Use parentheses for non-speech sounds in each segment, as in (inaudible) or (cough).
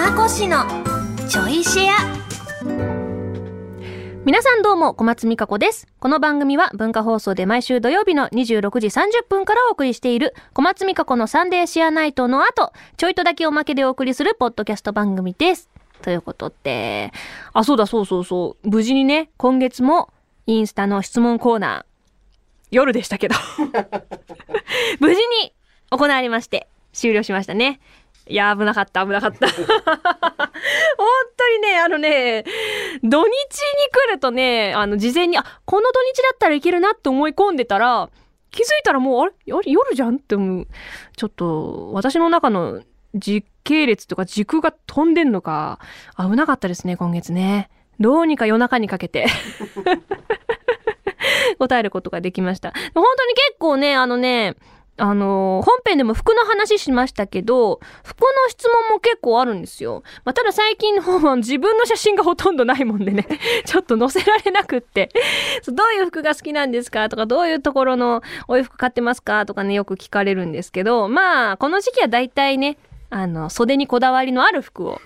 かこしのちょいシェア皆さんどうも、小松美香子です。この番組は文化放送で毎週土曜日の26時30分からお送りしている小松美香子のサンデーシェアナイトの後、ちょいとだけおまけでお送りするポッドキャスト番組です。ということで、あ、そうだ、そうそうそう。無事にね、今月もインスタの質問コーナー、夜でしたけど、(laughs) 無事に行われまして、終了しましたね。いや、危なかった、危なかった。(laughs) 本当にね、あのね、土日に来るとね、あの、事前に、あ、この土日だったらいけるなって思い込んでたら、気づいたらもう、あれ？あれ夜じゃんって思う。ちょっと、私の中の時系列とか時空が飛んでんのか、危なかったですね、今月ね。どうにか夜中にかけて。(laughs) 答えることができました。本当に結構ね、あのね、あの、本編でも服の話しましたけど、服の質問も結構あるんですよ。まあ、ただ最近の方は自分の写真がほとんどないもんでね、(laughs) ちょっと載せられなくって、どういう服が好きなんですか？とか、どういうところのお洋服買ってますか？とかね、よく聞かれるんですけど、まあ、この時期は大体ね、あの、袖にこだわりのある服を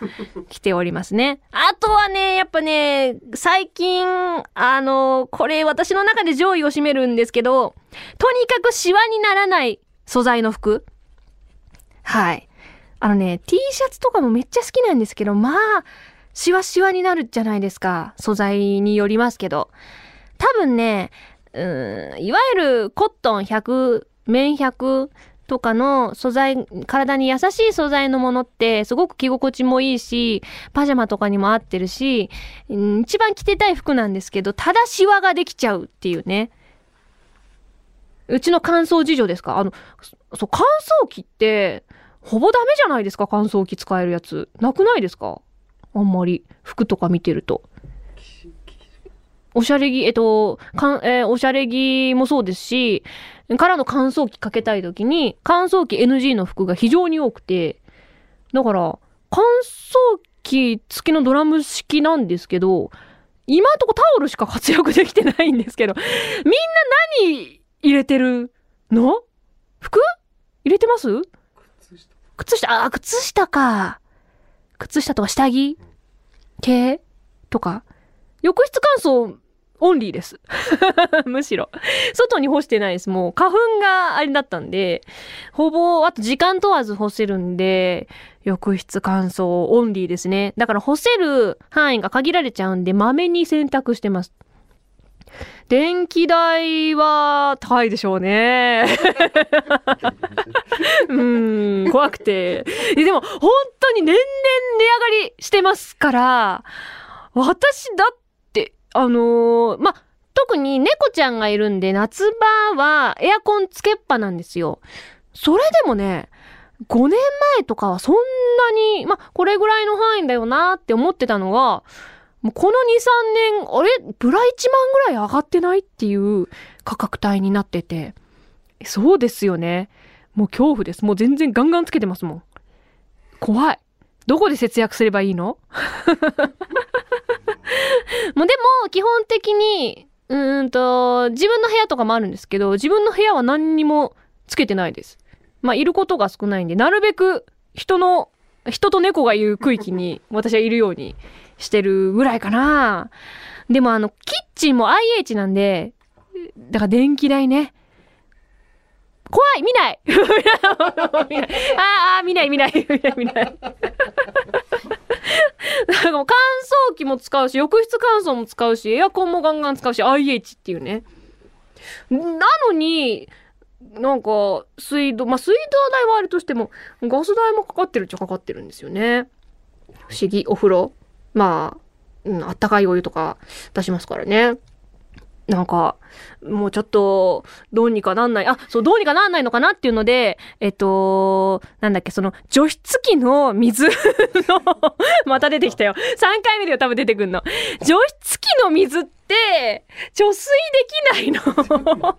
着ておりますね。あとはね、やっぱね、最近、あの、これ私の中で上位を占めるんですけど、とにかくシワにならない素材の服？はい。あのね、T シャツとかもめっちゃ好きなんですけど、まあ、シワシワになるじゃないですか。素材によりますけど。多分ね、うん、いわゆるコットン100、綿100とかの素材、体に優しい素材のものってすごく着心地もいいし、パジャマとかにも合ってるし、うん一番着てたい服なんですけど、ただシワができちゃうっていうね。うちの乾燥事情ですか？あの、そう、乾燥機って、ほぼダメじゃないですか？乾燥機使えるやつ。なくないですか？あんまり。服とか見てると。おしゃれ着、えっと、かん、えーおしゃれ着もそうですし、からの乾燥機かけたいときに、乾燥機 NG の服が非常に多くて、だから、乾燥機付きのドラム式なんですけど、今んとこタオルしか活躍できてないんですけど、みんな何入れてるの？服？入れてます？靴下、あー、靴下か。靴下とか下着？系とか？浴室乾燥オンリーです。(laughs) むしろ。外に干してないです。もう花粉があれだったんで、ほぼ、あと時間問わず干せるんで、浴室乾燥オンリーですね。だから干せる範囲が限られちゃうんで、まめに洗濯してます。電気代は高いでしょうね。(laughs) うん、怖くて。でも、本当に年々値上がりしてますから、私だって、あのーま、特に猫ちゃんがいるんで、夏場はエアコンつけっぱなんですよ。それでもね、5年前とかはそんなに、ま、これぐらいの範囲だよなって思ってたのが、もうこの2、3年、あれ？ブラ1万ぐらい上がってないっていう価格帯になってて。そうですよね。もう恐怖です。もう全然ガンガンつけてますもん。怖い。どこで節約すればいいの？(laughs) もうでも、基本的に、うんと、自分の部屋とかもあるんですけど、自分の部屋は何にもつけてないです。まあ、いることが少ないんで、なるべく人の、人と猫がいる区域に私はいるようにしてるぐらいかな。でもあの、キッチンも IH なんで、だから電気代ね。怖い見ないああ、見ない見ない見ない見ない。なん (laughs) (laughs) かも乾燥機も使うし、浴室乾燥も使うし、エアコンもガンガン使うし、IH っていうね。なのに、なんか、水道、まあ、水道代はあれとしても、ガス代もかかってるっちゃかかってるんですよね。不思議、お風呂。まあ、うん、あったかいお湯とか出しますからね。なんか、もうちょっと、どうにかなんない。あ、そう、どうにかなんないのかなっていうので、えっと、なんだっけ、その、除湿機の水の、(laughs) また出てきたよ。3回目でよ、多分出てくんの。除湿機の水って、貯水できないの。(laughs)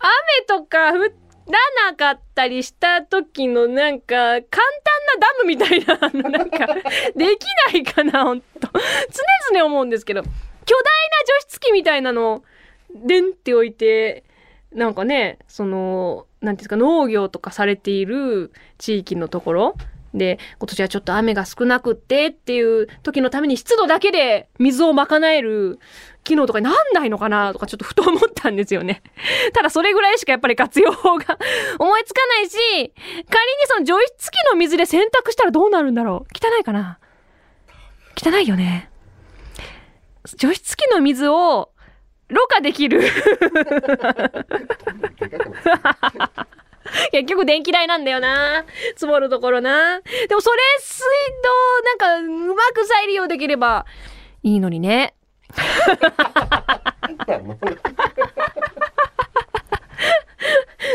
雨とか降らなかったりした時のなんか簡単なダムみたいなのなんかできないかなほんと。常々思うんですけど巨大な除湿機みたいなのをでんって置いてなんかね、その、何て言うんですか、農業とかされている地域のところで、今年はちょっと雨が少なくってっていう時のために湿度だけで水を賄える機能とかになんないのかなとかちょっとふと思ったんですよね。(laughs) ただそれぐらいしかやっぱり活用法が思いつかないし、仮にその除湿機の水で洗濯したらどうなるんだろう汚いかな？汚いよね。除湿機の水をろ過できる (laughs) (laughs) 結局電気代なんだよな。積もるところな。でもそれ水道なんかうまく再利用できればいいのにね。(laughs)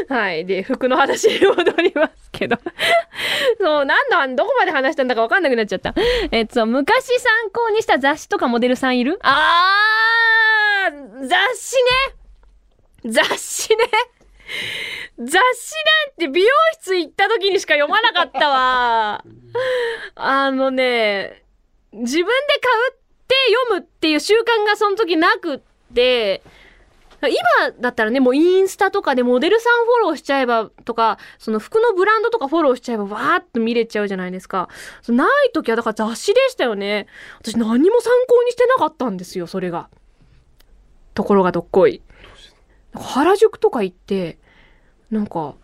はい。で、服の話に戻りますけど。そう、なんだ、どこまで話したんだかわかんなくなっちゃった。えっと、昔参考にした雑誌とかモデルさんいる？あー、雑誌ね雑誌ね雑誌なんて美容室行った時にしか読まなかったわ。あのね、自分で買うって読むっていう習慣がその時なくって、今だったらね、もうインスタとかでモデルさんフォローしちゃえばとか、その服のブランドとかフォローしちゃえばわーっと見れちゃうじゃないですか。ない時はだから雑誌でしたよね。私何も参考にしてなかったんですよ、それが。ところがどっこい。原宿とか行って、なんか、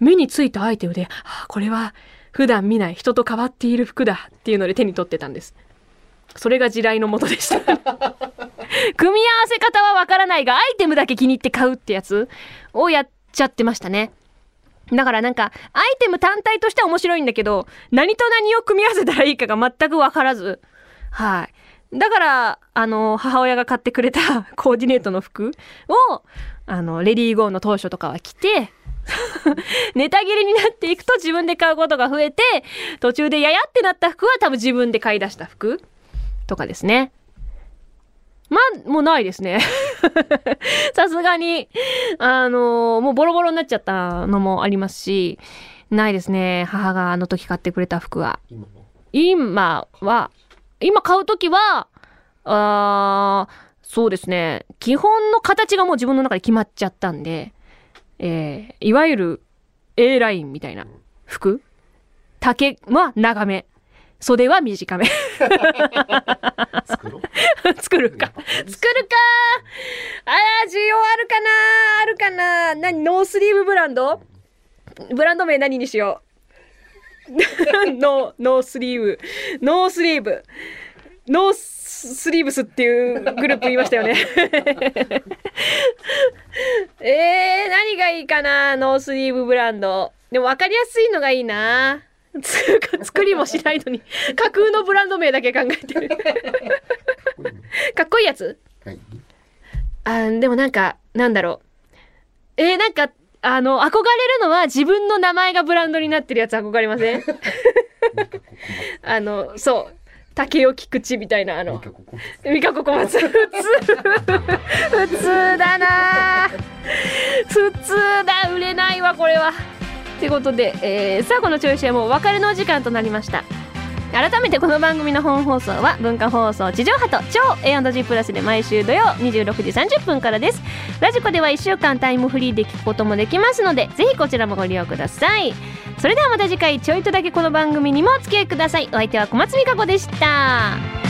目についたアイテムで、ああ、これは普段見ない人と変わっている服だっていうので手に取ってたんです。それが地雷のもとでした。(laughs) 組み合わせ方はわからないが、アイテムだけ気に入って買うってやつをやっちゃってましたね。だからなんか、アイテム単体としては面白いんだけど、何と何を組み合わせたらいいかが全くわからず。はい。だから、あの、母親が買ってくれたコーディネートの服を、あの、レディーゴーの当初とかは着て、ネタ切れになっていくと自分で買うことが増えて、途中でややってなった服は多分自分で買い出した服とかですね。まあ、もうないですね。(laughs) さすがに、あのもうボロボロになっちゃったのもありますし、ないですね。母があの時買ってくれた服は。今は、今買うときは、あーそうですね。基本の形がもう自分の中で決まっちゃったんで、えーいわゆる A ラインみたいな服丈は長め。袖は短め。(laughs) 作ろう (laughs) 作るか。作るかあー、需要あるかなあるかな何ノースリーブブランド？ブランド名何にしよう？(laughs) ノー、ノースリーブ。ノースリーブ。ノースリーブスっていうグループ言いましたよね。(laughs) えー、何がいいかなノースリーブブランド。でも分かりやすいのがいいな。つうか作りもしないのに (laughs) 架空のブランド名だけ考えてる。かっこいいやつ？はいあーでもなんか、なんだろう。えー、なんか、あの、憧れるのは自分の名前がブランドになってるやつ憧れません？(laughs) あの、そう。竹尾菊池みたいな、あの、ここミカコ小松。普通。普通だな普通だ。売れないわ、これは。ということで、えー、さあこのチョイスはもうお別れのお時間となりました。改めてこの番組の本放送は文化放送地上波と超 A&G プラスで毎週土曜26時30分からです。ラジコでは1週間タイムフリーで聞くこともできますのでぜひこちらもご利用ください。それではまた次回ちょいとだけこの番組にもお付き合いください。お相手は小松美香子でした。